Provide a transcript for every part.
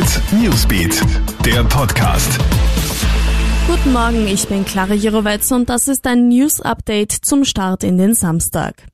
Hit Newsbeat, der Podcast. Guten Morgen, ich bin Clara Jirovetz und das ist ein News Update zum Start in den Samstag.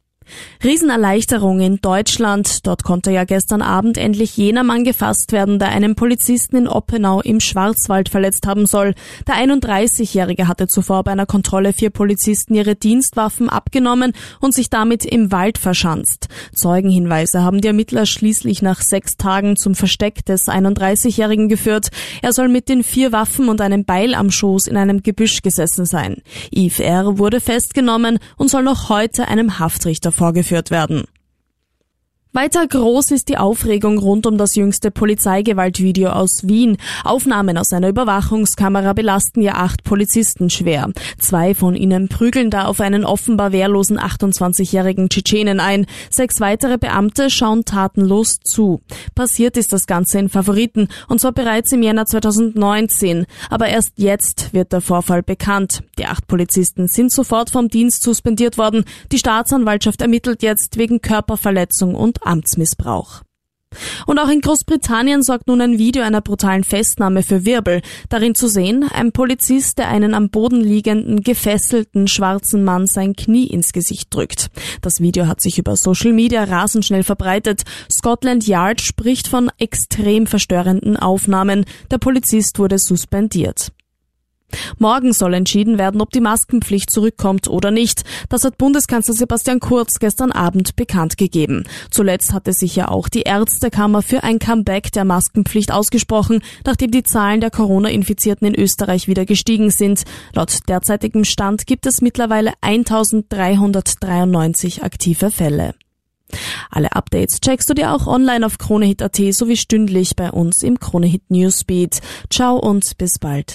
Riesenerleichterung in Deutschland. Dort konnte ja gestern Abend endlich jener Mann gefasst werden, der einen Polizisten in Oppenau im Schwarzwald verletzt haben soll. Der 31-Jährige hatte zuvor bei einer Kontrolle vier Polizisten ihre Dienstwaffen abgenommen und sich damit im Wald verschanzt. Zeugenhinweise haben die Ermittler schließlich nach sechs Tagen zum Versteck des 31-Jährigen geführt. Er soll mit den vier Waffen und einem Beil am Schoß in einem Gebüsch gesessen sein. Yves R. wurde festgenommen und soll noch heute einem Haftrichter vorgeführt werden. Weiter groß ist die Aufregung rund um das jüngste Polizeigewaltvideo aus Wien. Aufnahmen aus einer Überwachungskamera belasten ja acht Polizisten schwer. Zwei von ihnen prügeln da auf einen offenbar wehrlosen 28-jährigen Tschetschenen ein. Sechs weitere Beamte schauen tatenlos zu. Passiert ist das Ganze in Favoriten und zwar bereits im Jänner 2019. Aber erst jetzt wird der Vorfall bekannt. Die acht Polizisten sind sofort vom Dienst suspendiert worden. Die Staatsanwaltschaft ermittelt jetzt wegen Körperverletzung und Amtsmissbrauch. Und auch in Großbritannien sorgt nun ein Video einer brutalen Festnahme für Wirbel. Darin zu sehen, ein Polizist, der einen am Boden liegenden, gefesselten schwarzen Mann sein Knie ins Gesicht drückt. Das Video hat sich über Social Media rasend schnell verbreitet. Scotland Yard spricht von extrem verstörenden Aufnahmen. Der Polizist wurde suspendiert. Morgen soll entschieden werden, ob die Maskenpflicht zurückkommt oder nicht. Das hat Bundeskanzler Sebastian Kurz gestern Abend bekannt gegeben. Zuletzt hatte sich ja auch die Ärztekammer für ein Comeback der Maskenpflicht ausgesprochen, nachdem die Zahlen der Corona-Infizierten in Österreich wieder gestiegen sind. Laut derzeitigem Stand gibt es mittlerweile 1393 aktive Fälle. Alle Updates checkst du dir auch online auf KroneHit.at sowie stündlich bei uns im KroneHit Newsbeat. Ciao und bis bald.